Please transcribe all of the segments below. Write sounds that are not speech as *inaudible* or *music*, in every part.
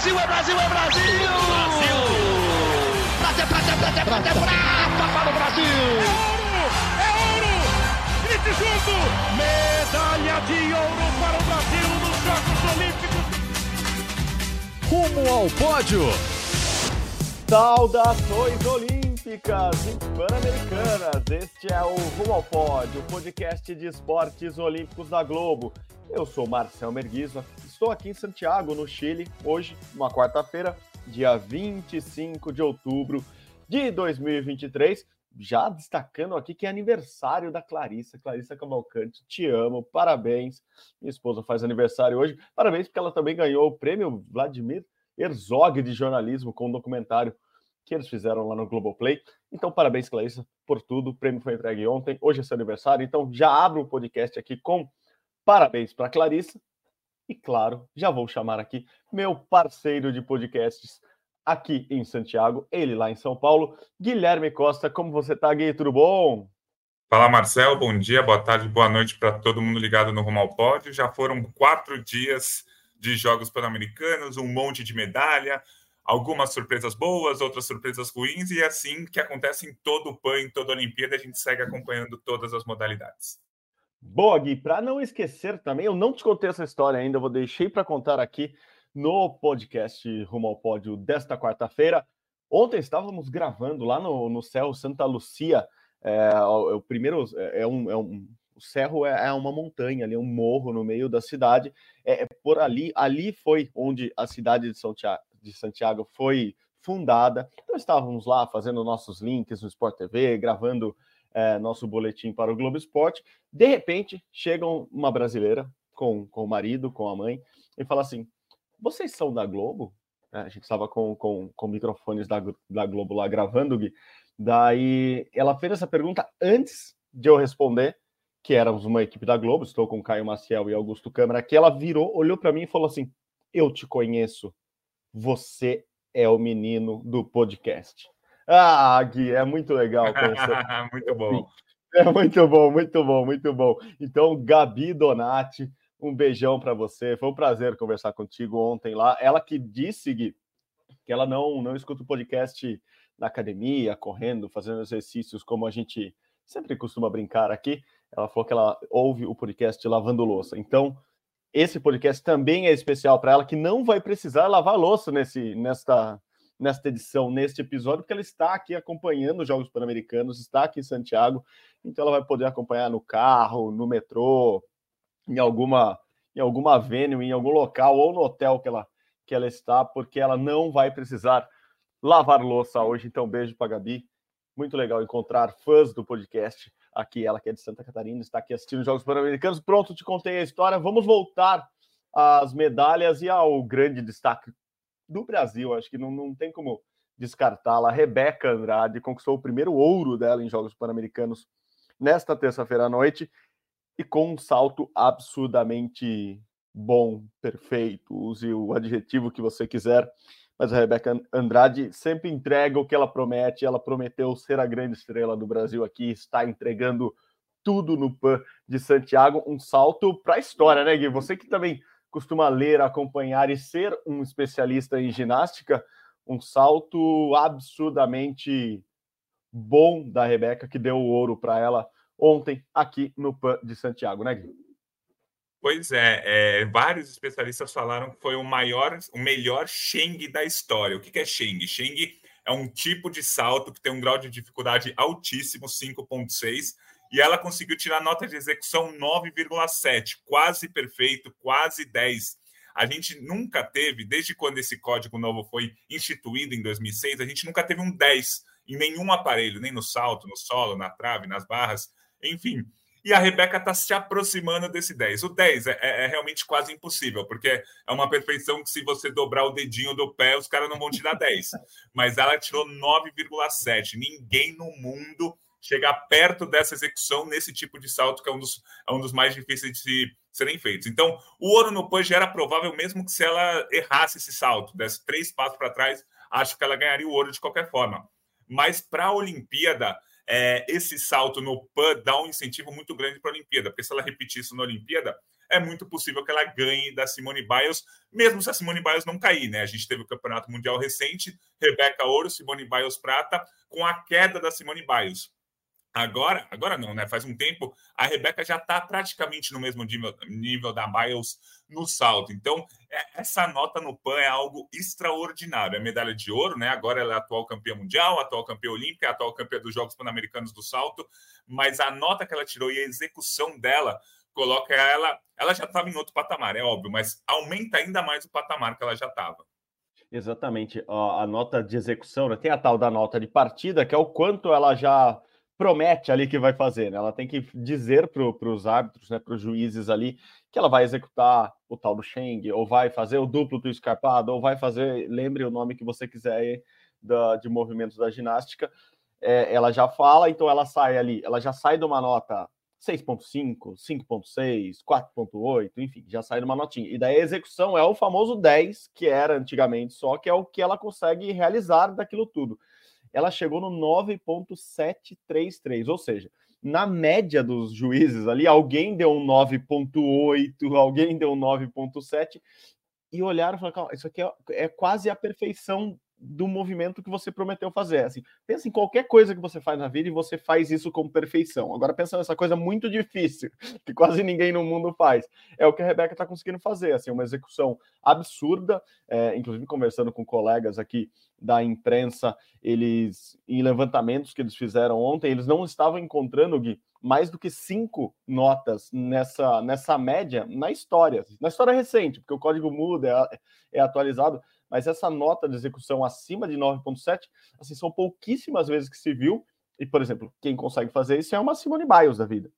Brasil, é Brasil, é Brasil! Brasil! Prata, prata, prata, prata, prata para o Brasil! É ouro! É ouro! Grite junto! Medalha de ouro para o Brasil nos Jogos Olímpicos! Rumo ao pódio! Saudações olímpicas e pan-americanas! Este é o Rumo ao Pódio, o podcast de esportes olímpicos da Globo. Eu sou Marcel Merguizo, estou aqui em Santiago, no Chile, hoje, uma quarta-feira, dia 25 de outubro de 2023. Já destacando aqui que é aniversário da Clarissa, Clarissa Cavalcante, te amo, parabéns. Minha esposa faz aniversário hoje, parabéns porque ela também ganhou o prêmio Vladimir Herzog de jornalismo com um documentário que eles fizeram lá no Globoplay. Então, parabéns, Clarissa, por tudo. O prêmio foi entregue ontem, hoje é seu aniversário, então já abro o podcast aqui com parabéns para Clarissa. E claro, já vou chamar aqui meu parceiro de podcasts aqui em Santiago, ele lá em São Paulo, Guilherme Costa. Como você está, Gui? Tudo bom? Fala, Marcel. Bom dia, boa tarde, boa noite para todo mundo ligado no Rumo ao Pódio. Já foram quatro dias de Jogos Pan-Americanos, um monte de medalha, algumas surpresas boas, outras surpresas ruins, e é assim que acontece em todo o PAN, em toda a Olimpíada, a gente segue acompanhando todas as modalidades. Boa, Gui. Para não esquecer também, eu não te contei essa história ainda, eu vou deixei para contar aqui no podcast Rumo ao Pódio desta quarta-feira. Ontem estávamos gravando lá no, no céu Santa Lucia, é, o, o primeiro é um, é um o cerro é, é, uma montanha ali, um morro no meio da cidade. É, é, por ali, ali foi onde a cidade de Santiago, de Santiago foi fundada. Então estávamos lá fazendo nossos links no Sport TV, gravando é, nosso boletim para o Globo Esporte. De repente, chega uma brasileira com, com o marido, com a mãe, e fala assim: Vocês são da Globo? É, a gente estava com, com, com microfones da, da Globo lá gravando, Gui. Daí ela fez essa pergunta antes de eu responder que éramos uma equipe da Globo, estou com Caio Maciel e Augusto Câmara, que ela virou, olhou para mim e falou assim: Eu te conheço, você é o menino do podcast. Ah, Gui, é muito legal conhecer. *laughs* muito bom. É muito bom, muito bom, muito bom. Então, Gabi Donati, um beijão para você. Foi um prazer conversar contigo ontem lá. Ela que disse, Gui, que ela não, não escuta o podcast na academia, correndo, fazendo exercícios como a gente sempre costuma brincar aqui. Ela falou que ela ouve o podcast lavando louça. Então, esse podcast também é especial para ela, que não vai precisar lavar louça nesse, nesta, nesta edição, neste episódio, porque ela está aqui acompanhando os Jogos Pan-Americanos, está aqui em Santiago, então ela vai poder acompanhar no carro, no metrô, em alguma, em alguma venue, em algum local ou no hotel que ela, que ela está, porque ela não vai precisar lavar louça hoje. Então, beijo para Gabi. Muito legal encontrar fãs do podcast aqui, ela que é de Santa Catarina, está aqui assistindo os Jogos Pan-Americanos. Pronto, te contei a história. Vamos voltar às medalhas e ao grande destaque do Brasil. Acho que não, não tem como descartá-la. Rebeca Andrade conquistou o primeiro ouro dela em Jogos Pan-Americanos nesta terça-feira à noite e com um salto absurdamente bom, perfeito. Use o adjetivo que você quiser mas a Rebeca Andrade sempre entrega o que ela promete. Ela prometeu ser a grande estrela do Brasil aqui, está entregando tudo no PAN de Santiago. Um salto para a história, né, Gui? Você que também costuma ler, acompanhar e ser um especialista em ginástica, um salto absurdamente bom da Rebeca, que deu o ouro para ela ontem aqui no PAN de Santiago, né, Gui? Pois é, é, vários especialistas falaram que foi o maior, o melhor Sheng da história. O que, que é Sheng? Sheng é um tipo de salto que tem um grau de dificuldade altíssimo, 5.6, e ela conseguiu tirar nota de execução 9,7, quase perfeito, quase 10. A gente nunca teve, desde quando esse código novo foi instituído em 2006, a gente nunca teve um 10 em nenhum aparelho, nem no salto, no solo, na trave, nas barras, enfim e a Rebeca está se aproximando desse 10. O 10 é, é, é, realmente quase impossível, porque é uma perfeição que se você dobrar o dedinho do pé, os caras não vão te dar 10. *laughs* Mas ela tirou 9,7. Ninguém no mundo chega perto dessa execução nesse tipo de salto, que é um dos, é um dos mais difíceis de se, serem feitos. Então, o ouro no punch era provável mesmo que se ela errasse esse salto, desse três passos para trás, acho que ela ganharia o ouro de qualquer forma. Mas para a Olimpíada, é, esse salto no PAN dá um incentivo muito grande para a Olimpíada, porque se ela repetir isso na Olimpíada, é muito possível que ela ganhe da Simone Biles, mesmo se a Simone Biles não cair, né? A gente teve o Campeonato Mundial recente, Rebeca Ouro, Simone Biles Prata, com a queda da Simone Biles. Agora, agora não, né? Faz um tempo, a Rebeca já está praticamente no mesmo nível, nível da Biles no salto. Então, é, essa nota no PAN é algo extraordinário. É medalha de ouro, né? Agora ela é atual campeã mundial, atual campeã olímpica, atual campeã dos Jogos Pan-Americanos do salto. Mas a nota que ela tirou e a execução dela coloca ela. Ela já estava em outro patamar, é óbvio, mas aumenta ainda mais o patamar que ela já estava. Exatamente. A nota de execução, né? tem a tal da nota de partida, que é o quanto ela já promete ali que vai fazer, né? Ela tem que dizer para os árbitros, né, para os juízes ali, que ela vai executar o tal do Sheng, ou vai fazer o duplo do escarpado, ou vai fazer, lembre o nome que você quiser aí, da, de movimentos da ginástica. É, ela já fala, então ela sai ali, ela já sai de uma nota 6.5, 5.6, 4.8, enfim, já sai de uma notinha. E daí a execução é o famoso 10, que era antigamente só, que é o que ela consegue realizar daquilo tudo ela chegou no 9,733, ou seja, na média dos juízes ali, alguém deu um 9,8, alguém deu um 9,7 e olharam e falaram: isso aqui é, é quase a perfeição do movimento que você prometeu fazer. Assim, pensa em qualquer coisa que você faz na vida e você faz isso com perfeição. Agora pensa nessa coisa muito difícil *laughs* que quase ninguém no mundo faz. É o que a Rebeca está conseguindo fazer, assim, uma execução absurda. É, inclusive conversando com colegas aqui da imprensa, eles em levantamentos que eles fizeram ontem, eles não estavam encontrando Gui, mais do que cinco notas nessa, nessa média na história, na história recente, porque o código muda, é, é atualizado, mas essa nota de execução acima de 9,7, assim, são pouquíssimas vezes que se viu. E, por exemplo, quem consegue fazer isso é uma Simone Biles da vida.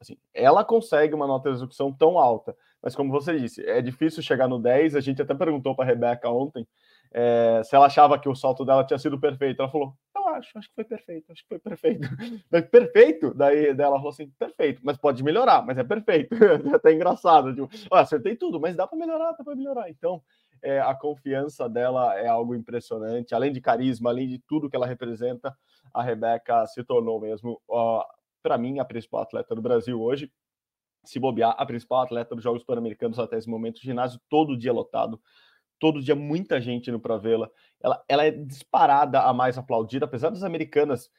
Assim, ela consegue uma nota de execução tão alta, mas como você disse, é difícil chegar no 10. A gente até perguntou para a Rebeca ontem é, se ela achava que o salto dela tinha sido perfeito. Ela falou: Eu acho, acho que foi perfeito, acho que foi perfeito. *laughs* Mas perfeito? Daí dela falou assim: perfeito, mas pode melhorar, mas é perfeito. *laughs* é até engraçado. Tipo, acertei tudo, mas dá para melhorar, dá para melhorar. Então, é, a confiança dela é algo impressionante. Além de carisma, além de tudo que ela representa, a Rebeca se tornou mesmo, para mim, a principal atleta do Brasil hoje. Se bobear, a principal atleta dos Jogos Pan-Americanos até esse momento, ginásio todo dia lotado, todo dia muita gente indo para vê-la. Ela, ela é disparada a mais aplaudida, apesar das americanas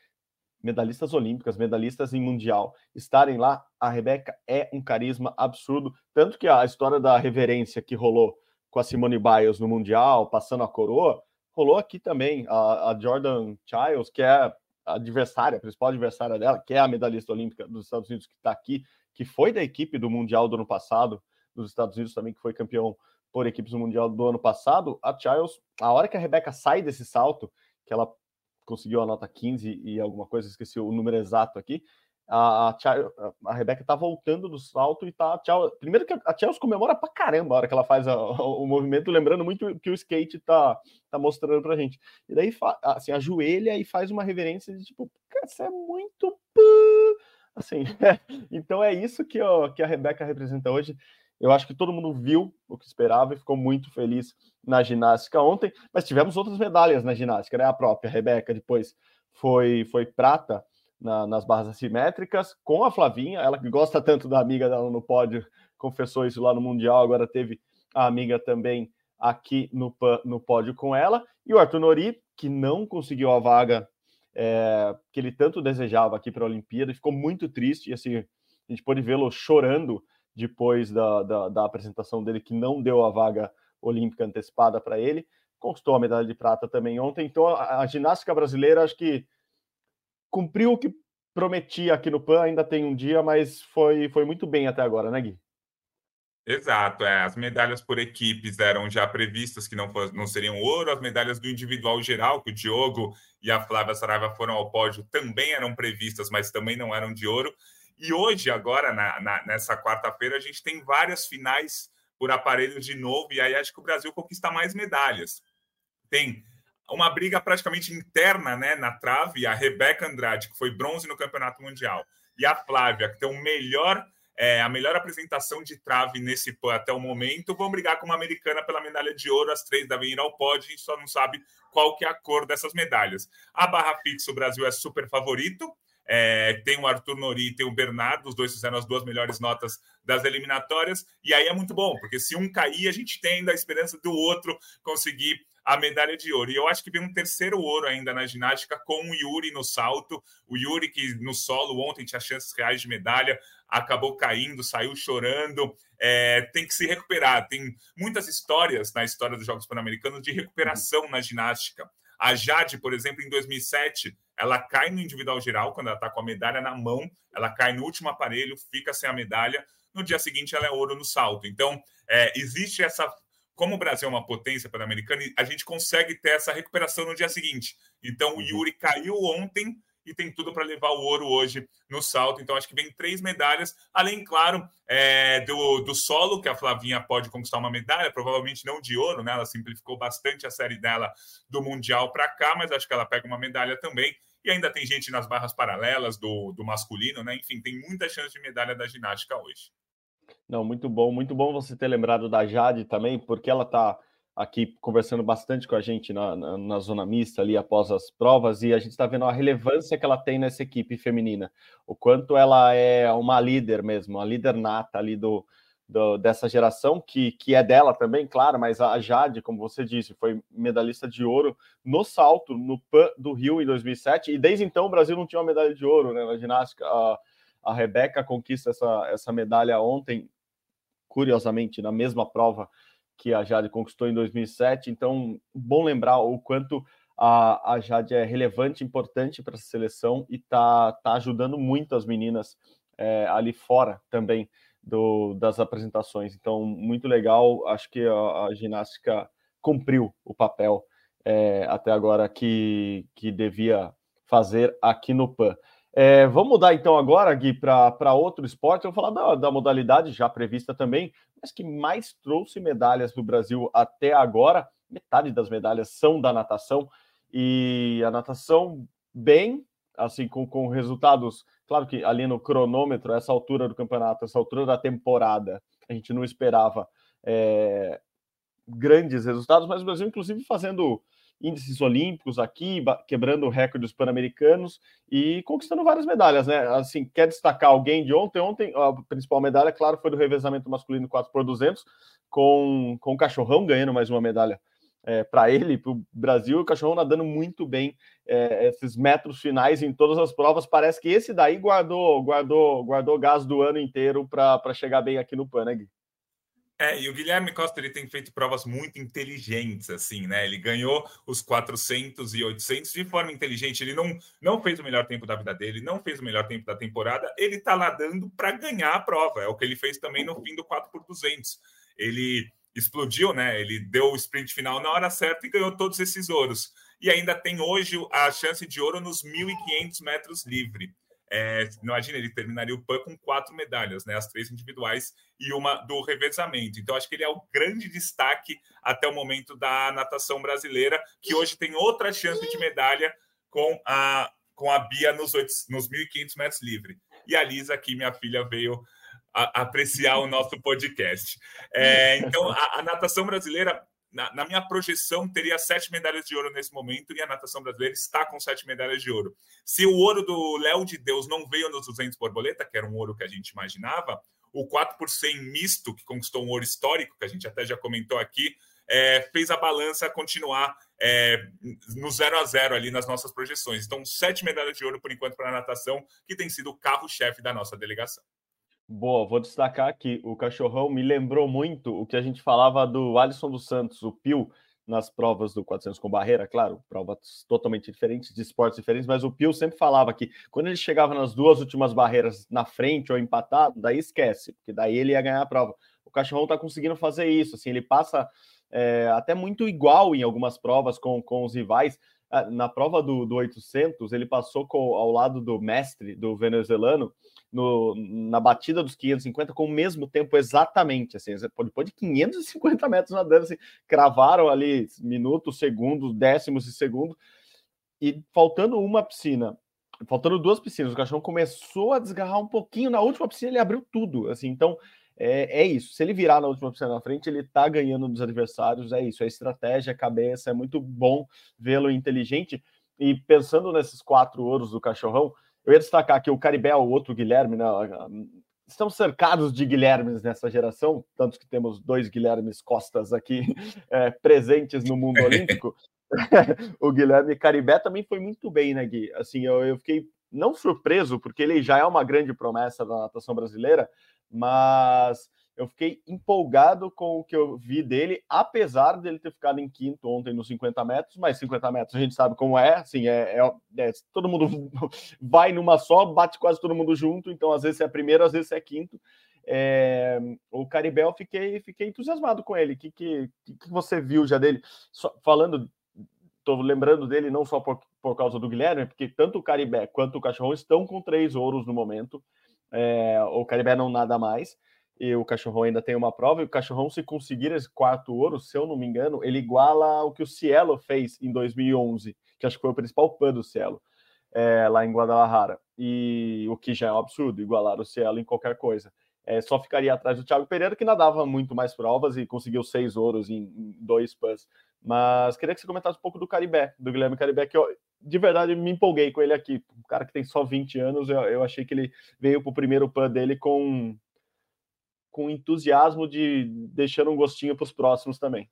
medalhistas olímpicas, medalhistas em mundial, estarem lá, a Rebeca é um carisma absurdo, tanto que a história da reverência que rolou com a Simone Biles no Mundial, passando a coroa, rolou aqui também a, a Jordan Childs, que é a adversária, a principal adversária dela, que é a medalhista olímpica dos Estados Unidos, que está aqui, que foi da equipe do Mundial do ano passado, dos Estados Unidos também, que foi campeão por equipes do Mundial do ano passado. A Childs, a hora que a Rebeca sai desse salto, que ela conseguiu a nota 15 e alguma coisa, esqueci o número exato aqui, a, a, a Rebeca tá voltando do salto e tá. Tchau, primeiro que a Chelsea comemora pra caramba a hora que ela faz a, o, movimento, lembrando muito que o skate tá, tá mostrando pra gente. E daí, assim, ajoelha e faz uma reverência de tipo, isso é muito. Assim, é. *laughs* então é isso que, ó, que a Rebeca representa hoje. Eu acho que todo mundo viu o que esperava e ficou muito feliz na ginástica ontem, mas tivemos outras medalhas na ginástica, né? A própria Rebeca depois foi, foi prata na, nas barras assimétricas, com a Flavinha, ela que gosta tanto da amiga dela no pódio, confessou isso lá no Mundial, agora teve a amiga também aqui no, no pódio com ela, e o Arthur Nori, que não conseguiu a vaga é, que ele tanto desejava aqui para a Olimpíada, ficou muito triste, e assim, a gente pôde vê-lo chorando depois da, da, da, apresentação dele, que não deu a vaga olímpica antecipada para ele, conquistou a medalha de prata também ontem, então a, a ginástica brasileira, acho que cumpriu o que prometia aqui no PAN, ainda tem um dia, mas foi, foi muito bem até agora, né, Gui? Exato, é. as medalhas por equipes eram já previstas que não, não seriam ouro, as medalhas do individual geral, que o Diogo e a Flávia Saraiva foram ao pódio, também eram previstas, mas também não eram de ouro. E hoje, agora, na, na, nessa quarta-feira, a gente tem várias finais por aparelho de novo, e aí acho que o Brasil conquista mais medalhas. Tem uma briga praticamente interna né, na trave, a Rebeca Andrade, que foi bronze no Campeonato Mundial, e a Flávia, que tem o melhor, é, a melhor apresentação de trave nesse até o momento, vão brigar com uma americana pela medalha de ouro, as três devem ir ao pódio, a gente só não sabe qual que é a cor dessas medalhas. A barra fixa, o Brasil é super favorito, é, tem o Arthur Nori e tem o Bernardo, os dois fizeram as duas melhores notas das eliminatórias, e aí é muito bom, porque se um cair, a gente tem a esperança do outro conseguir a medalha de ouro. E eu acho que vem um terceiro ouro ainda na ginástica com o Yuri no salto. O Yuri, que no solo ontem tinha chances reais de medalha, acabou caindo, saiu chorando. É, tem que se recuperar. Tem muitas histórias na história dos Jogos Pan-Americanos de recuperação na ginástica. A Jade, por exemplo, em 2007, ela cai no individual geral, quando ela está com a medalha na mão, ela cai no último aparelho, fica sem a medalha. No dia seguinte, ela é ouro no salto. Então, é, existe essa como o Brasil é uma potência pan-americana, a gente consegue ter essa recuperação no dia seguinte. Então, o uhum. Yuri caiu ontem e tem tudo para levar o ouro hoje no salto. Então, acho que vem três medalhas, além, claro, é, do, do solo, que a Flavinha pode conquistar uma medalha, provavelmente não de ouro, né? Ela simplificou bastante a série dela do Mundial para cá, mas acho que ela pega uma medalha também. E ainda tem gente nas barras paralelas do, do masculino, né? Enfim, tem muita chance de medalha da ginástica hoje. Não, muito bom, muito bom você ter lembrado da Jade também, porque ela está aqui conversando bastante com a gente na, na, na, zona mista ali após as provas e a gente está vendo a relevância que ela tem nessa equipe feminina, o quanto ela é uma líder mesmo, uma líder nata ali do, do, dessa geração, que, que é dela também, claro, mas a Jade, como você disse, foi medalhista de ouro no salto no PAN do Rio em 2007 e desde então o Brasil não tinha uma medalha de ouro né, na ginástica. A Rebeca conquista essa, essa medalha ontem curiosamente, na mesma prova que a Jade conquistou em 2007. Então, bom lembrar o quanto a, a Jade é relevante, importante para essa seleção e está tá ajudando muito as meninas é, ali fora também do, das apresentações. Então, muito legal. Acho que a, a ginástica cumpriu o papel é, até agora que, que devia fazer aqui no PAN. É, vamos mudar então agora, Gui, para outro esporte. Eu vou falar da, da, modalidade já prevista também, mas que mais trouxe medalhas para o Brasil até agora. Metade das medalhas são da natação e a natação bem, assim, com, com resultados. Claro que ali no cronômetro, essa altura do campeonato, essa altura da temporada, a gente não esperava é, grandes resultados, mas o Brasil, inclusive, fazendo índices olímpicos aqui, quebrando recordes pan-americanos e conquistando várias medalhas, né? Assim, quer destacar alguém de ontem? Ontem, a principal medalha, claro, foi do revezamento masculino 4 por 200 com, com o Cachorrão ganhando mais uma medalha é, para ele, para o Brasil, o Cachorrão nadando muito bem é, esses metros finais em todas as provas. Parece que esse daí guardou guardou guardou gás do ano inteiro para chegar bem aqui no PAN, né? É, e o Guilherme Costa ele tem feito provas muito inteligentes, assim, né? Ele ganhou os 400 e 800 de forma inteligente. Ele não, não fez o melhor tempo da vida dele, não fez o melhor tempo da temporada. Ele tá lá dando para ganhar a prova. É o que ele fez também no fim do 4 por 200. Ele explodiu, né? Ele deu o sprint final na hora certa e ganhou todos esses ouros. E ainda tem hoje a chance de ouro nos 1.500 metros livre. É, imagina, ele terminaria o PAN com quatro medalhas, né? As três individuais e uma do revezamento. Então, acho que ele é o grande destaque até o momento da natação brasileira, que hoje tem outra chance de medalha com a, com a Bia nos, nos 1.500 metros livre. E a Lisa, aqui, minha filha, veio a, apreciar o nosso podcast. É, então, a, a natação brasileira na, na, minha projeção, teria sete medalhas de ouro nesse momento e a natação brasileira está com sete medalhas de ouro. Se o ouro do Léo de Deus não veio nos 200 borboleta, que era um ouro que a gente imaginava, o 4 por 100 misto, que conquistou um ouro histórico, que a gente até já comentou aqui, é, fez a balança continuar é, no 0 a 0 ali nas nossas projeções. Então, sete medalhas de ouro por enquanto para a natação, que tem sido o carro-chefe da nossa delegação. Boa, vou destacar aqui. O cachorrão me lembrou muito o que a gente falava do Alisson dos Santos, o Pio, nas provas do 400 com barreira, claro, provas totalmente diferentes, de esportes diferentes, mas o Pio sempre falava que quando ele chegava nas duas últimas barreiras na frente ou empatado, daí esquece, porque daí ele ia ganhar a prova. O cachorrão tá conseguindo fazer isso, assim, ele passa é, até muito igual em algumas provas com, com os rivais. Ah, na prova do, do 800, ele passou com, ao lado do mestre, do venezuelano, no, na batida dos 550 com o mesmo tempo exatamente, assim, depois de 550 metros nadando, assim, cravaram ali minutos, segundos, décimos de segundo, e faltando uma piscina, faltando duas piscinas, o cachorro começou a desgarrar um pouquinho, na última piscina ele abriu tudo, assim, então é, é isso, se ele virar na última piscina na frente, ele tá ganhando dos adversários, é isso, é estratégia, cabeça, é muito bom vê-lo inteligente, e pensando nesses quatro ouros do cachorrão, eu ia destacar que o Caribé, o outro Guilherme, né, estamos cercados de Guilhermes nessa geração, tanto que temos dois Guilhermes Costas aqui é, *laughs* presentes no mundo olímpico. *laughs* o Guilherme Caribé também foi muito bem, né, Gui? Assim, eu, eu fiquei não surpreso, porque ele já é uma grande promessa da natação brasileira, mas eu fiquei empolgado com o que eu vi dele, apesar dele ter ficado em quinto ontem nos 50 metros, mas 50 metros a gente sabe como é, assim, é, é, é, todo mundo *laughs* vai numa só, bate quase todo mundo junto, então às vezes é primeiro, às vezes é quinto. É, o Caribel, fiquei, fiquei entusiasmado com ele. O que, que, que, você viu já dele? Só, falando, estou lembrando dele não só por, por causa do Guilherme, porque tanto o Caribé quanto o Cachorrão estão com três ouros no momento. É, o Caribé não nada mais e o Cachorrão ainda tem uma prova, e o Cachorrão, se conseguir esse quarto ouro, se eu não me engano, ele iguala o que o Cielo fez em 2011, que acho que foi o principal pan do Cielo, é, lá em Guadalajara. E o que já é um absurdo, igualar o Cielo em qualquer coisa. É, só ficaria atrás do Thiago Pereira, que nadava muito mais provas e conseguiu seis ouros em, em dois pans. Mas queria que você comentasse um pouco do Caribé, do Guilherme Caribé, que eu, de verdade me empolguei com ele aqui. Um cara que tem só 20 anos, eu, eu achei que ele veio para o primeiro pan dele com com entusiasmo de deixando um gostinho para os próximos também.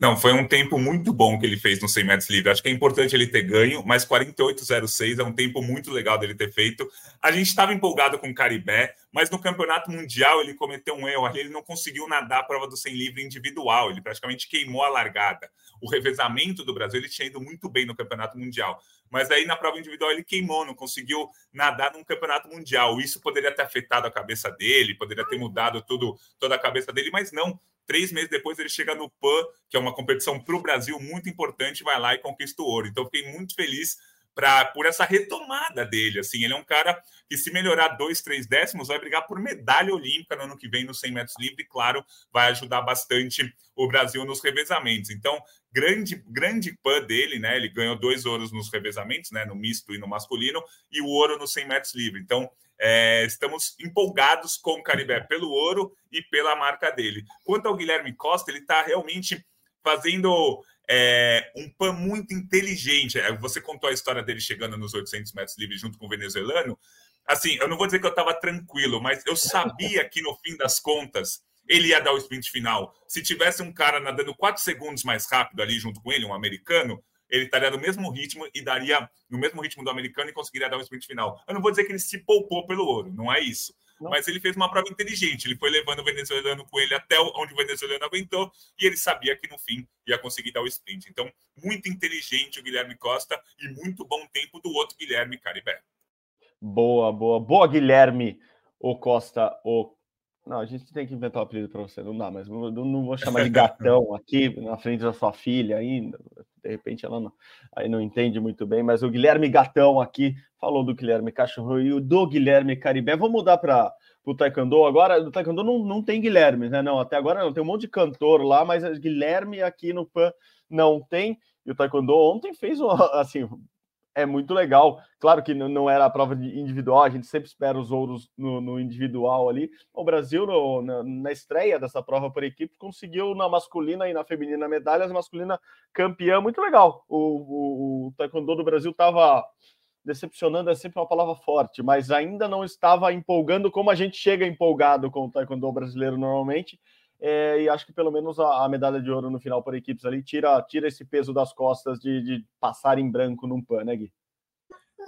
Não, foi um tempo muito bom que ele fez no 100 metros livre. Acho que é importante ele ter ganho, mas 48,06 é um tempo muito legal dele ter feito. A gente estava empolgado com o Caribé, mas no campeonato mundial ele cometeu um erro ali, ele não conseguiu nadar a prova do 100 livre individual, ele praticamente queimou a largada. O revezamento do Brasil, ele tinha ido muito bem no campeonato mundial, mas aí na prova individual ele queimou, não conseguiu nadar num campeonato mundial. Isso poderia ter afetado a cabeça dele, poderia ter mudado tudo, toda a cabeça dele, mas não Três meses depois ele chega no PAN, que é uma competição para o Brasil muito importante, vai lá e conquista o ouro. Então fiquei muito feliz pra, por essa retomada dele. Assim, ele é um cara que, se melhorar dois, três décimos, vai brigar por medalha olímpica no ano que vem no 100 metros livre. E, claro, vai ajudar bastante o Brasil nos revezamentos. Então, grande, grande pan dele, né? Ele ganhou dois ouros nos revezamentos, né? No misto e no masculino, e o ouro no 100 metros livre. Então, é, estamos empolgados com o Caribé pelo ouro e pela marca dele. Quanto ao Guilherme Costa, ele está realmente fazendo é, um pan muito inteligente. É, você contou a história dele chegando nos 800 metros livres junto com o venezuelano. Assim, eu não vou dizer que eu estava tranquilo, mas eu sabia que no fim das contas ele ia dar o sprint final. Se tivesse um cara nadando 4 segundos mais rápido ali junto com ele, um americano, ele estaria no mesmo ritmo e daria no mesmo ritmo do americano e conseguiria dar um sprint final. Eu não vou dizer que ele se poupou pelo ouro, não é isso. Não. Mas ele fez uma prova inteligente. Ele foi levando o venezuelano com ele até onde o venezuelano aguentou e ele sabia que no fim ia conseguir dar o sprint. Então, muito inteligente o Guilherme Costa e muito bom tempo do outro Guilherme Caribé. Boa, boa, boa, Guilherme o Costa, o não, a gente tem que inventar um apelido para você, não dá, mas não, não vou chamar de *laughs* gatão aqui na frente da sua filha ainda. De repente ela não, aí não entende muito bem, mas o Guilherme Gatão aqui falou do Guilherme Cachorro e o do Guilherme Caribé. Vamos mudar para o Taekwondo agora. No Taekwondo não, não tem Guilherme, né? Não, até agora não. Tem um monte de cantor lá, mas Guilherme aqui no PAN não tem. E o Taekwondo ontem fez *laughs* assim, é muito legal. Claro que não era a prova individual, a gente sempre espera os ouros no, no individual ali. O Brasil, no, na, na, estreia dessa prova por equipe, conseguiu na masculina e na feminina medalhas, masculina campeã, muito legal. O, o, o Taekwondo do Brasil estava decepcionando, é sempre uma palavra forte, mas ainda não estava empolgando como a gente chega empolgado com o Taekwondo brasileiro normalmente. É, e acho que pelo menos a, a, medalha de ouro no final por equipes ali tira, tira esse peso das costas de, de passar em branco num pan, né, Gui?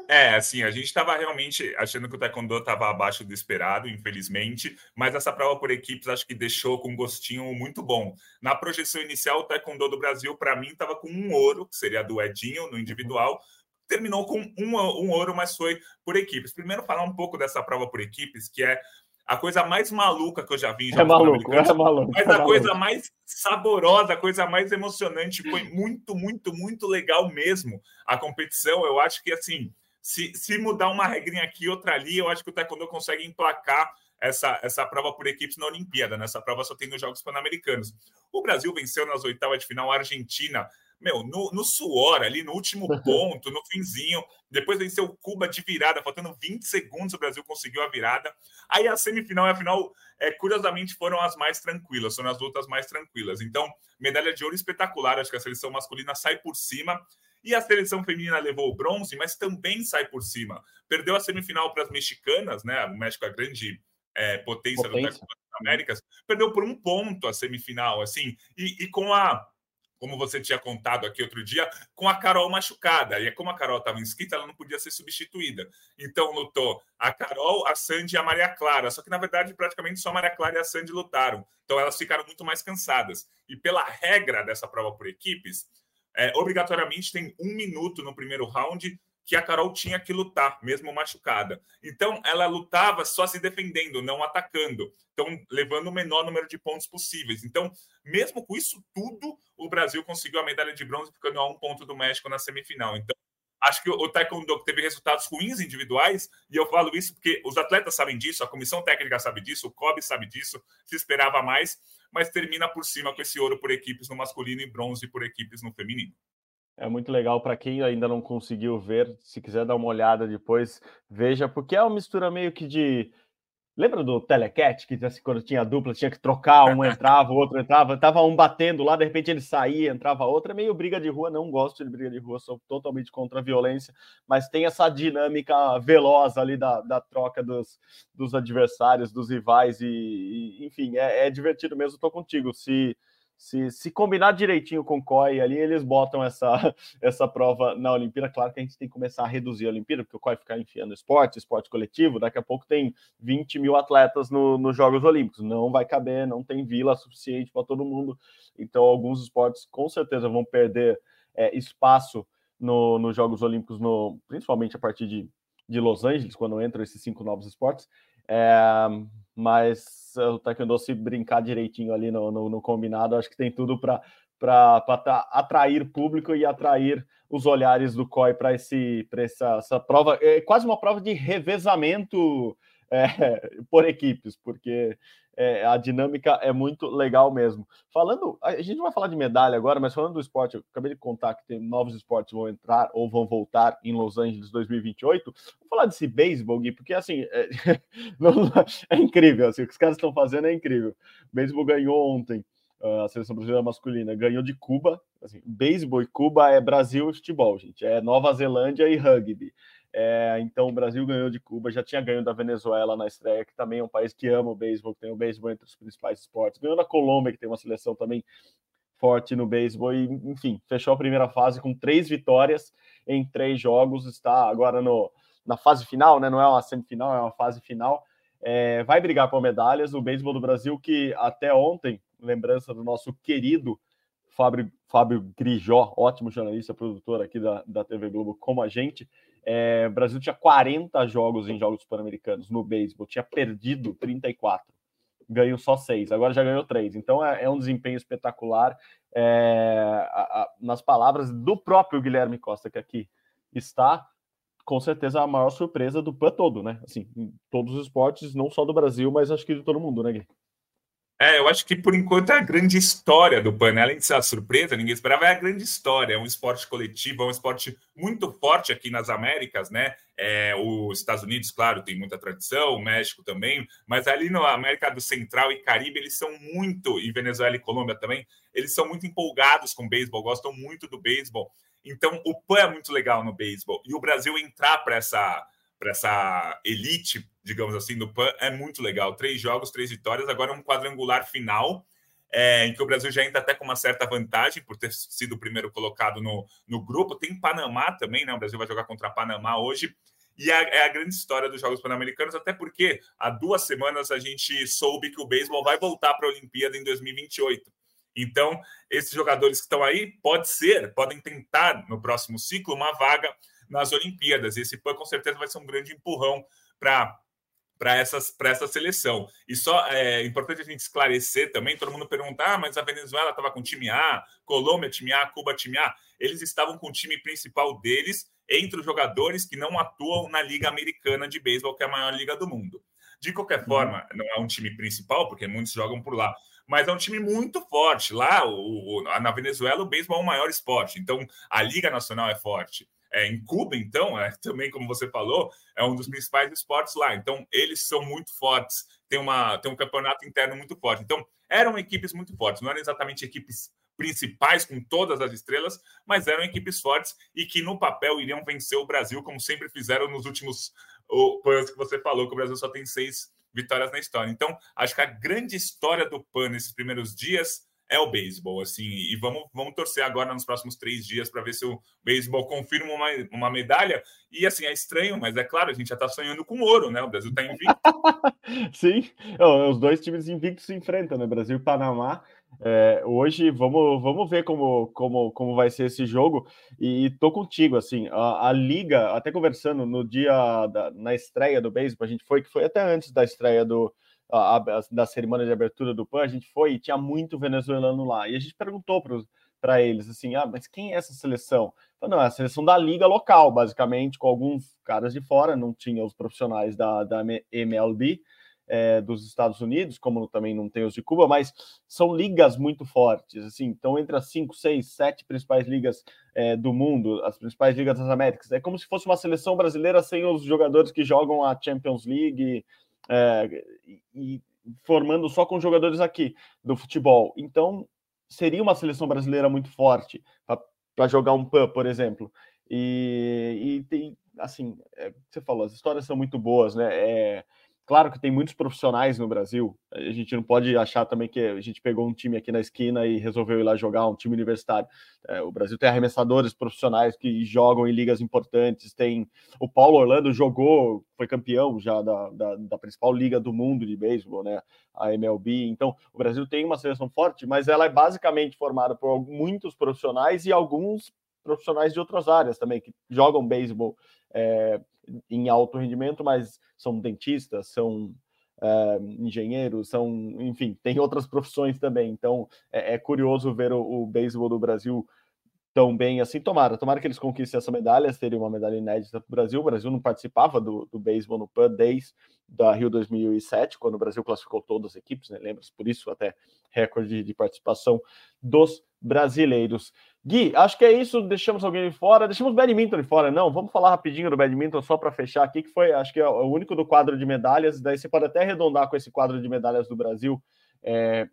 É, assim, a gente estava realmente achando que o Taekwondo estava abaixo do esperado, infelizmente, mas essa prova por equipes acho que deixou com um gostinho muito bom. Na projeção inicial, o Taekwondo do Brasil, para mim, estava com um ouro, que seria do Edinho no individual, terminou com um, um ouro, mas foi por equipes. Primeiro, falar um pouco dessa prova por equipes, que é a coisa mais maluca que eu já vi. Já é maluco, é maluco. Mas é a coisa mais saborosa, a coisa mais emocionante, foi muito, muito, muito legal mesmo a competição. Eu acho que, assim, se, se mudar uma regrinha aqui, outra ali, eu acho que o Taekwondo consegue emplacar essa, essa prova por equipes na Olimpíada. Nessa né? prova só tem nos Jogos Pan-Americanos. O Brasil venceu nas oitavas de final a Argentina meu, no, no, suor ali, no último ponto, no finzinho. Depois venceu Cuba de virada, faltando 20 segundos, o Brasil conseguiu a virada. Aí a semifinal e a final, é, curiosamente, foram as mais tranquilas, foram as lutas mais tranquilas. Então, medalha de ouro espetacular, acho que a seleção masculina sai por cima. E a seleção feminina levou o bronze, mas também sai por cima. Perdeu a semifinal para as mexicanas, né? O México é a grande é, potência, potência. do das Américas, perdeu por um ponto a semifinal, assim, e, e com a como você tinha contado aqui outro dia, com a Carol machucada. E como a Carol estava inscrita, ela não podia ser substituída. Então lutou a Carol, a Sandy e a Maria Clara. Só que, na verdade, praticamente só a Maria Clara e a Sandy lutaram. Então elas ficaram muito mais cansadas. E pela regra dessa prova por equipes, é, obrigatoriamente tem um minuto no primeiro round que a Carol tinha que lutar, mesmo machucada. Então, ela lutava só se defendendo, não atacando. Então, levando o menor número de pontos possíveis. Então, mesmo com isso tudo, o Brasil conseguiu a medalha de bronze, ficando a um ponto do México na semifinal. Então, acho que o Taekwondo teve resultados ruins individuais, e eu falo isso porque os atletas sabem disso, a comissão técnica sabe disso, o COB sabe disso, se esperava mais, mas termina por cima com esse ouro por equipes no masculino e bronze por equipes no feminino. É muito legal para quem ainda não conseguiu ver, se quiser dar uma olhada depois, veja, porque é uma mistura meio que de. Lembra do Telecat, que assim, quando tinha dupla, tinha que trocar, um entrava, o outro entrava, tava um batendo lá, de repente ele saía, entrava outro, é meio briga de rua, não gosto de briga de rua, sou totalmente contra a violência, mas tem essa dinâmica veloz ali da, da troca dos, dos adversários, dos rivais, e, e enfim, é, é divertido mesmo, tô contigo. Se se, se combinar direitinho com o COI ali, eles botam essa, *laughs* essa prova na Olimpíada. Claro que a gente tem que começar a reduzir a Olimpíada, porque o COI fica enfiando esporte, esporte coletivo. Daqui a pouco tem 20 mil atletas no, nos Jogos Olímpicos. Não vai caber, não tem vila suficiente para todo mundo. Então, alguns esportes com certeza vão perder é, espaço no, nos Jogos Olímpicos, no, principalmente a partir de, de Los Angeles, quando entram esses cinco novos esportes. É, mas o Taekwondo, se brincar direitinho ali no, no, no combinado, acho que tem tudo para atrair público e atrair os olhares do COI para essa, essa prova. É quase uma prova de revezamento é, *laughs* por equipes, porque é, a dinâmica é muito legal mesmo. Falando, a gente vai falar de medalha agora, mas falando do esporte, eu acabei de contar que tem novos esportes vão entrar ou vão voltar em Los Angeles 2028. Vou falar desse beisebol, Gui, porque assim é, *laughs* não, é incrível, assim, o que os caras estão fazendo é incrível. O beisebol ganhou ontem. A seleção brasileira masculina ganhou de Cuba. Assim, beisebol e Cuba é Brasil e futebol, gente. É Nova Zelândia e rugby. É, então o Brasil ganhou de Cuba, já tinha ganho da Venezuela na estreia, que também é um país que ama o beisebol, que tem o beisebol entre os principais esportes. Ganhou da Colômbia, que tem uma seleção também forte no beisebol, e enfim, fechou a primeira fase com três vitórias em três jogos, está agora no, na fase final, né? Não é uma semifinal, é uma fase final. É, vai brigar por medalhas. O beisebol do Brasil, que até ontem, lembrança do nosso querido Fábio, Fábio Grijó, ótimo jornalista, produtor aqui da, da TV Globo, como a gente, é, o Brasil tinha 40 jogos em Jogos Pan-Americanos no beisebol, tinha perdido 34, ganhou só 6, agora já ganhou 3. Então é, é um desempenho espetacular. É, a, a, nas palavras do próprio Guilherme Costa, que aqui está, com certeza a maior surpresa do PAN todo, né? Assim, todos os esportes, não só do Brasil, mas acho que de todo mundo, né, Gui? É, eu acho que por enquanto é a grande história do PAN, além de ser a surpresa, ninguém esperava, é a grande história. É um esporte coletivo, é um esporte muito forte aqui nas Américas, né? É, os Estados Unidos, claro, tem muita tradição, o México também, mas ali na América do Central e Caribe, eles são muito, e Venezuela e Colômbia também, eles são muito empolgados com beisebol, gostam muito do beisebol. Então, o PAN é muito legal no beisebol. E o Brasil entrar para essa para essa elite, digamos assim, do PAN, é muito legal. Três jogos, três vitórias, agora é um quadrangular final, é, em que o Brasil já entra até com uma certa vantagem por ter sido o primeiro colocado no, no grupo. Tem Panamá também, né? O Brasil vai jogar contra Panamá hoje. E a, é a grande história dos Jogos Pan-Americanos, até porque há duas semanas a gente soube que o beisebol vai voltar para a Olimpíada em 2028. Então, esses jogadores que estão aí, pode ser, podem tentar no próximo ciclo uma vaga nas Olimpíadas. Esse PAN com certeza vai ser um grande empurrão para para essa seleção. E só é importante a gente esclarecer também, todo mundo perguntar, ah, mas a Venezuela estava com time A, Colômbia time A, Cuba time A. Eles estavam com o time principal deles entre os jogadores que não atuam na Liga Americana de Beisebol, que é a maior liga do mundo. De qualquer uhum. forma, não é um time principal, porque muitos jogam por lá, mas é um time muito forte. Lá, o, o, na Venezuela, o beisebol é o maior esporte, então a Liga Nacional é forte. É, em Cuba, então, é, também, como você falou, é um dos principais esportes lá. Então, eles são muito fortes, tem, uma, tem um campeonato interno muito forte. Então, eram equipes muito fortes, não eram exatamente equipes principais com todas as estrelas, mas eram equipes fortes e que no papel iriam vencer o Brasil, como sempre fizeram nos últimos PANs que você falou, que o Brasil só tem seis vitórias na história. Então, acho que a grande história do PAN nesses primeiros dias é o beisebol, assim, e vamos, vamos torcer agora nos próximos três dias para ver se o beisebol confirma uma, uma medalha. E assim, é estranho, mas é claro, a gente já está sonhando com ouro, né? O Brasil está invicto. *laughs* Sim, os dois times invictos se enfrentam, né? Brasil e Panamá. É, hoje vamos, vamos ver como, como, como vai ser esse jogo. E tô contigo, assim, a, a liga, até conversando no dia da, na estreia do beisebol, a gente foi, que foi até antes da estreia do, a, a, da cerimônia de abertura do PAN, a gente foi e tinha muito venezuelano lá. E a gente perguntou para eles assim: ah, mas quem é essa seleção? Falei, não, é a seleção da liga local, basicamente, com alguns caras de fora, não tinha os profissionais da, da MLB. É, dos Estados Unidos, como também não tem os de Cuba, mas são ligas muito fortes, assim, então entre as cinco, seis, sete principais ligas é, do mundo, as principais ligas das Américas, é como se fosse uma seleção brasileira sem os jogadores que jogam a Champions League, é, e formando só com jogadores aqui do futebol. Então, seria uma seleção brasileira muito forte para jogar um PAN, por exemplo. E, e tem, assim, é, você falou, as histórias são muito boas, né? É, Claro que tem muitos profissionais no Brasil. A gente não pode achar também que a gente pegou um time aqui na esquina e resolveu ir lá jogar, um time universitário. É, o Brasil tem arremessadores profissionais que jogam em ligas importantes. Tem o Paulo Orlando jogou, foi campeão já da, da, da principal liga do mundo de beisebol, né? A MLB. Então, o Brasil tem uma seleção forte, mas ela é basicamente formada por muitos profissionais e alguns profissionais de outras áreas também que jogam beisebol é, em alto rendimento, mas são dentistas, são é, engenheiros, são, enfim, *laughs* tem outras profissões também. Então é, é curioso ver o, o beisebol do Brasil tão bem assim. Tomara, tomara que eles conquistem essa medalha, seria uma medalha inédita para o Brasil. O Brasil não participava do, do beisebol no PAN desde da Rio 2007, quando o Brasil classificou todas as equipes, né? Lembra? Por isso, até recorde de participação dos brasileiros. Gui, acho que é isso. Deixamos alguém fora. Deixamos o badminton fora, não. Vamos falar rapidinho do badminton só para fechar aqui, que foi, acho que é o único do quadro de medalhas. Daí você pode até arredondar com esse quadro de medalhas do Brasil, é,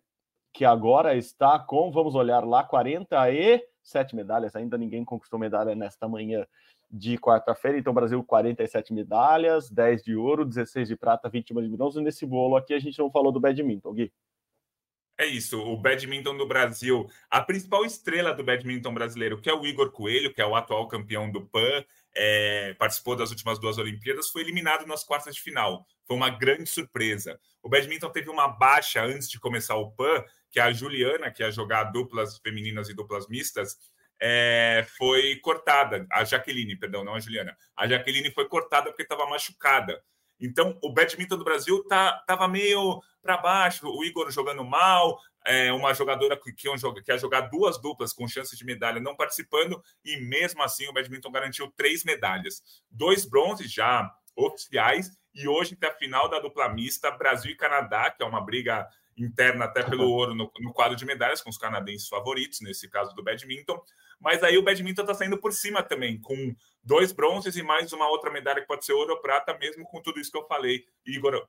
que agora está com, vamos olhar lá, 47 medalhas. Ainda ninguém conquistou medalha nesta manhã de quarta-feira. Então, Brasil, 47 medalhas, 10 de ouro, 16 de prata, 21 de bronze. Nesse bolo aqui, a gente não falou do badminton, Gui. É isso, o badminton do Brasil, a principal estrela do badminton brasileiro, que é o Igor Coelho, que é o atual campeão do PAN, é, participou das últimas duas Olimpíadas, foi eliminado nas quartas de final. Foi uma grande surpresa. O badminton teve uma baixa antes de começar o PAN, que a Juliana, que ia jogar duplas femininas e duplas mistas, é, foi cortada. A Jaqueline, perdão, não a Juliana. A Jaqueline foi cortada porque estava machucada. Então, o badminton do Brasil tá, tava meio para baixo, o Igor jogando mal, é, uma jogadora que, que, que ia jogar duas duplas com chances de medalha não participando, e mesmo assim o badminton garantiu três medalhas. Dois bronzes já oficiais, e hoje tem a final da dupla mista Brasil e Canadá, que é uma briga interna até pelo ouro no, no quadro de medalhas, com os canadenses favoritos, nesse caso do badminton. Mas aí o badminton está saindo por cima também, com dois bronzes e mais uma outra medalha que pode ser ouro ou prata, mesmo com tudo isso que eu falei. Igor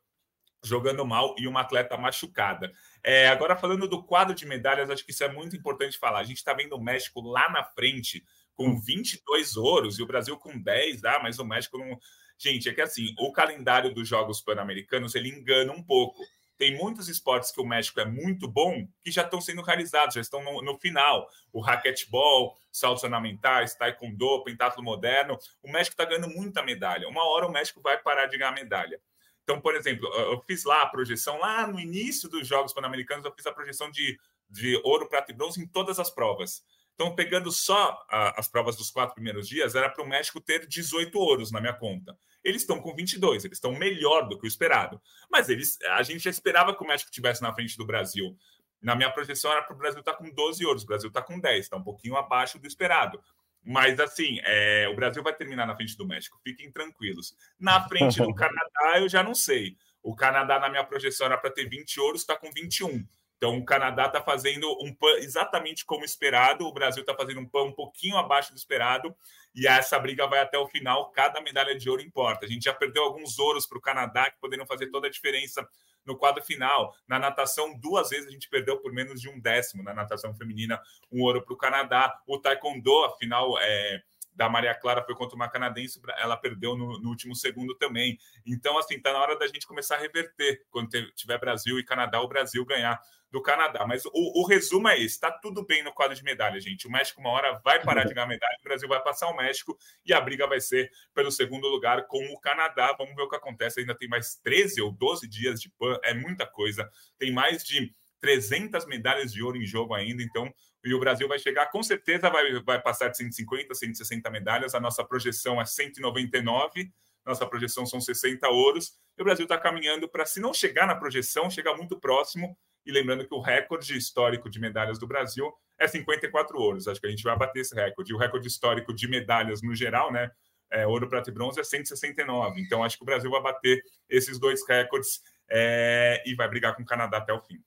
jogando mal e uma atleta machucada. É, agora, falando do quadro de medalhas, acho que isso é muito importante falar. A gente está vendo o México lá na frente com 22 ouros e o Brasil com 10, ah, mas o México não. Gente, é que assim, o calendário dos Jogos Pan-Americanos ele engana um pouco. Tem muitos esportes que o México é muito bom que já estão sendo realizados, já estão no, no final. O raquetebol, saltos ornamentais, taekwondo, pentatlo moderno. O México está ganhando muita medalha. Uma hora o México vai parar de ganhar medalha. Então, por exemplo, eu fiz lá a projeção, lá no início dos Jogos Pan-Americanos, eu fiz a projeção de, de ouro, prata e bronze em todas as provas. Então, pegando só a, as provas dos quatro primeiros dias, era para o México ter 18 ouros na minha conta. Eles estão com 22, eles estão melhor do que o esperado. Mas eles, a gente já esperava que o México estivesse na frente do Brasil. Na minha projeção era para o Brasil estar tá com 12 ouros, o Brasil está com 10, está um pouquinho abaixo do esperado. Mas, assim, é, o Brasil vai terminar na frente do México, fiquem tranquilos. Na frente do *laughs* Canadá, eu já não sei. O Canadá, na minha projeção, era para ter 20 ouros, está com 21. Então, o Canadá está fazendo um PAN exatamente como esperado, o Brasil está fazendo um PAN um pouquinho abaixo do esperado, e essa briga vai até o final. Cada medalha de ouro importa. A gente já perdeu alguns ouros para o Canadá, que poderiam fazer toda a diferença no quadro final. Na natação, duas vezes a gente perdeu por menos de um décimo. Na natação feminina, um ouro para o Canadá. O taekwondo, a final é, da Maria Clara foi contra uma canadense, ela perdeu no, no, último segundo também. Então, assim, tá na hora da gente começar a reverter. Quando tiver Brasil e Canadá, o Brasil ganhar do Canadá. Mas o, o resumo é esse: tá tudo bem no quadro de medalha, gente. O México, uma hora, vai parar de ganhar medalha, o Brasil vai passar o México e a briga vai ser pelo segundo lugar com o Canadá. Vamos ver o que acontece. Ainda tem mais 13 ou 12 dias de PAN, é muita coisa. Tem mais de 300 medalhas de ouro em jogo ainda, então e o Brasil vai chegar, com certeza vai, vai passar de 150, 160 medalhas. A nossa projeção é 199, nossa projeção são 60 ouros. E o Brasil está caminhando para, se não chegar na projeção, chegar muito próximo e lembrando que o recorde histórico de medalhas do Brasil é 54 ouros. Acho que a gente vai bater esse recorde. O recorde histórico de medalhas no geral, né? É, ouro, prata e bronze é 169. Então, acho que o Brasil vai bater esses dois recordes é, e vai brigar com o Canadá até o fim.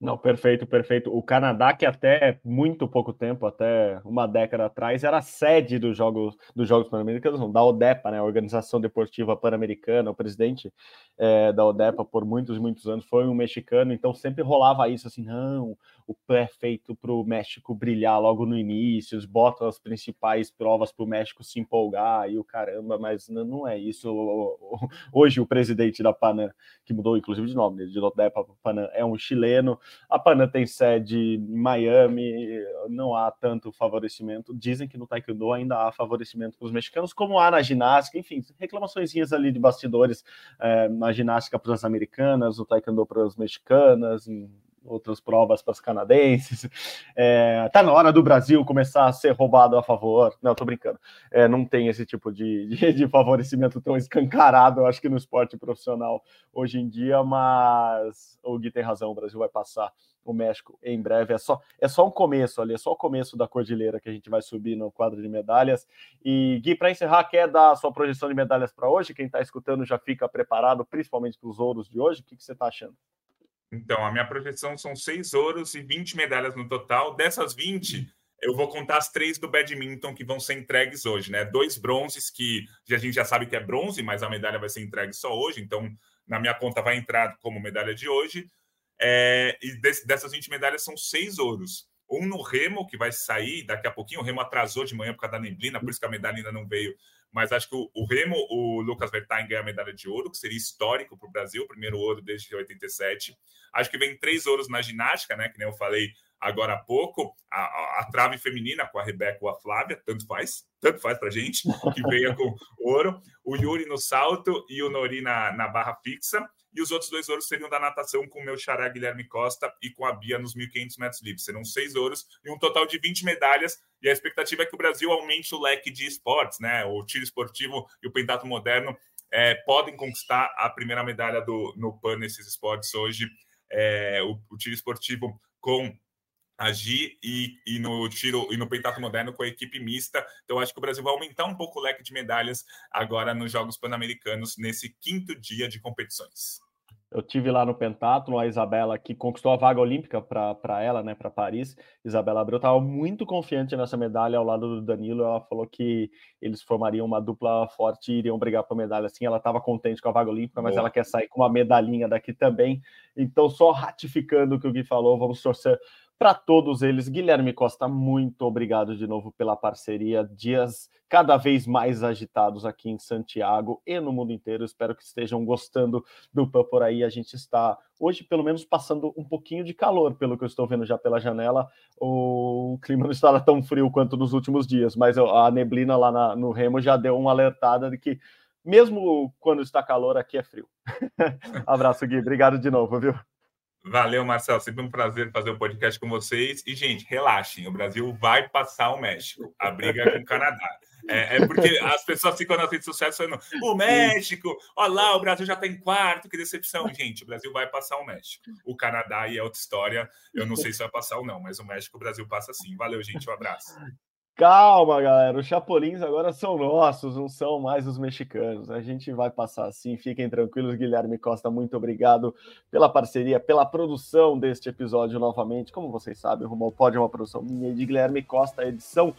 Não, perfeito, perfeito. O Canadá, que até muito pouco tempo, até uma década atrás, era sede dos Jogos, dos Jogos Pan-Americanos, da ODEPA, né, Organização Deportiva Pan-Americana, o presidente é, da ODEPA por muitos, muitos anos foi um mexicano, então sempre rolava isso assim, não, o pé é feito para o México brilhar logo no início, botam as principais provas para o México se empolgar e o caramba, mas não é isso. Hoje o presidente da Panam, que mudou inclusive de nome, de Lodepa Panam, é um chileno. A Panam tem sede em Miami, não há tanto favorecimento. Dizem que no Taekwondo ainda há favorecimento para os mexicanos, como há na ginástica, enfim, reclamações ali de bastidores é, na ginástica para as americanas, no Taekwondo para as mexicanas, em outras provas para os canadenses. É, tá na hora do Brasil começar a ser roubado a favor. Não, tô brincando. É, não tem esse tipo de, *laughs* de, de, favorecimento tão escancarado, acho que no esporte profissional hoje em dia, mas o Gui tem razão, o Brasil vai passar o México em breve. É só, é só um começo ali, é só o começo da cordilheira que a gente vai subir no quadro de medalhas. E Gui, para encerrar, quer dar a sua projeção de medalhas para hoje? Quem está escutando já fica preparado, principalmente para os ouros de hoje. O que, que você está achando? Então, a minha projeção são seis ouros e 20 medalhas no total. Dessas 20, eu vou contar as três do badminton que vão ser entregues hoje, né? Dois bronzes que a gente já sabe que é bronze, mas a medalha vai ser entregue só hoje, então na minha conta vai entrar como medalha de hoje. É, e dessas 20 medalhas são seis ouros. Um no remo, que vai sair daqui a pouquinho. O remo atrasou de manhã por causa da neblina, por isso que a medalha ainda não veio mas acho que o, o Remo, o Lucas Vertain ganha a medalha de ouro, que seria histórico para o Brasil, primeiro ouro desde 87. Acho que vem três ouros na ginástica, né? Que nem eu falei agora há pouco, a, a, a trave feminina com a Rebeca ou a Flávia, tanto faz, tanto faz para gente, que venha com ouro. O Yuri no salto e o Nori na, na barra fixa. E os outros dois ouros seriam da natação com o meu xará Guilherme Costa e com a Bia nos 1.500 metros livres. Serão seis ouros e um total de 20 medalhas. E a expectativa é que o Brasil aumente o leque de esportes, né? O tiro esportivo e o pentato moderno é, podem conquistar a primeira medalha do, no PAN nesses esportes hoje. É, o, o tiro esportivo com agir e, e no tiro e no peitato moderno com a equipe mista. Então acho que o Brasil vai aumentar um pouco o leque de medalhas agora nos Jogos Pan-Americanos nesse quinto dia de competições. Eu tive lá no pentatlo a Isabela que conquistou a vaga olímpica para ela, né, para Paris. Isabela Abreu estava muito confiante nessa medalha ao lado do Danilo. Ela falou que eles formariam uma dupla forte e iriam brigar por medalha. Assim, ela estava contente com a vaga olímpica, mas Boa. ela quer sair com uma medalhinha daqui também. Então, só ratificando o que o Gui falou, vamos torcer para todos eles. Guilherme Costa, muito obrigado de novo pela parceria. Dias cada vez mais agitados aqui em Santiago e no mundo inteiro. Espero que estejam gostando do PAN por aí. A gente está hoje, pelo menos, passando um pouquinho de calor, pelo que eu estou vendo já pela janela. O clima não está tão frio quanto nos últimos dias, mas a neblina lá na, no Remo já deu uma alertada de que. Mesmo quando está calor, aqui é frio. *laughs* Abraço, Gui. Obrigado de novo, viu? Valeu, Marcelo. Sempre um prazer fazer o um podcast com vocês. E, gente, relaxem. O Brasil vai passar o México. A briga é com o Canadá. É, é, porque as pessoas ficam nas redes sociais falando: o México, olha lá, o Brasil já está em quarto, que decepção. Gente, o Brasil vai passar o México. O Canadá e é outra história. Eu não sei se vai passar ou não, mas o México, o Brasil passa sim. Valeu, gente. Um abraço. Calma, galera. Os Chapolins agora são nossos, não são mais os mexicanos. A gente vai passar assim. Fiquem tranquilos. Guilherme Costa, muito obrigado pela parceria, pela produção deste episódio novamente. Como vocês sabem, o Rumo Pode é uma produção minha de Guilherme Costa. A edição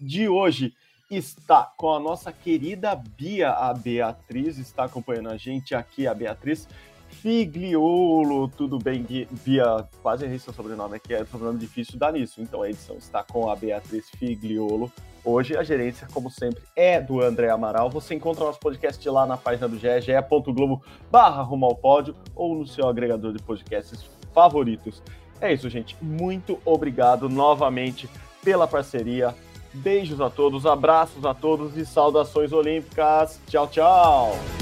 de hoje está com a nossa querida Bia, a Beatriz, está acompanhando a gente aqui, a Beatriz Figliolo, tudo bem, via quase errei seu sobrenome aqui, é um sobrenome difícil dar nisso. Então a edição está com a Beatriz Figliolo. Hoje a gerência, como sempre, é do André Amaral. Você encontra nosso podcast lá na página do GE, ge.globo barra rumo ao pódio ou no seu agregador de podcasts favoritos. É isso, gente. Muito obrigado novamente pela parceria. Beijos a todos, abraços a todos e saudações olímpicas. Tchau, tchau!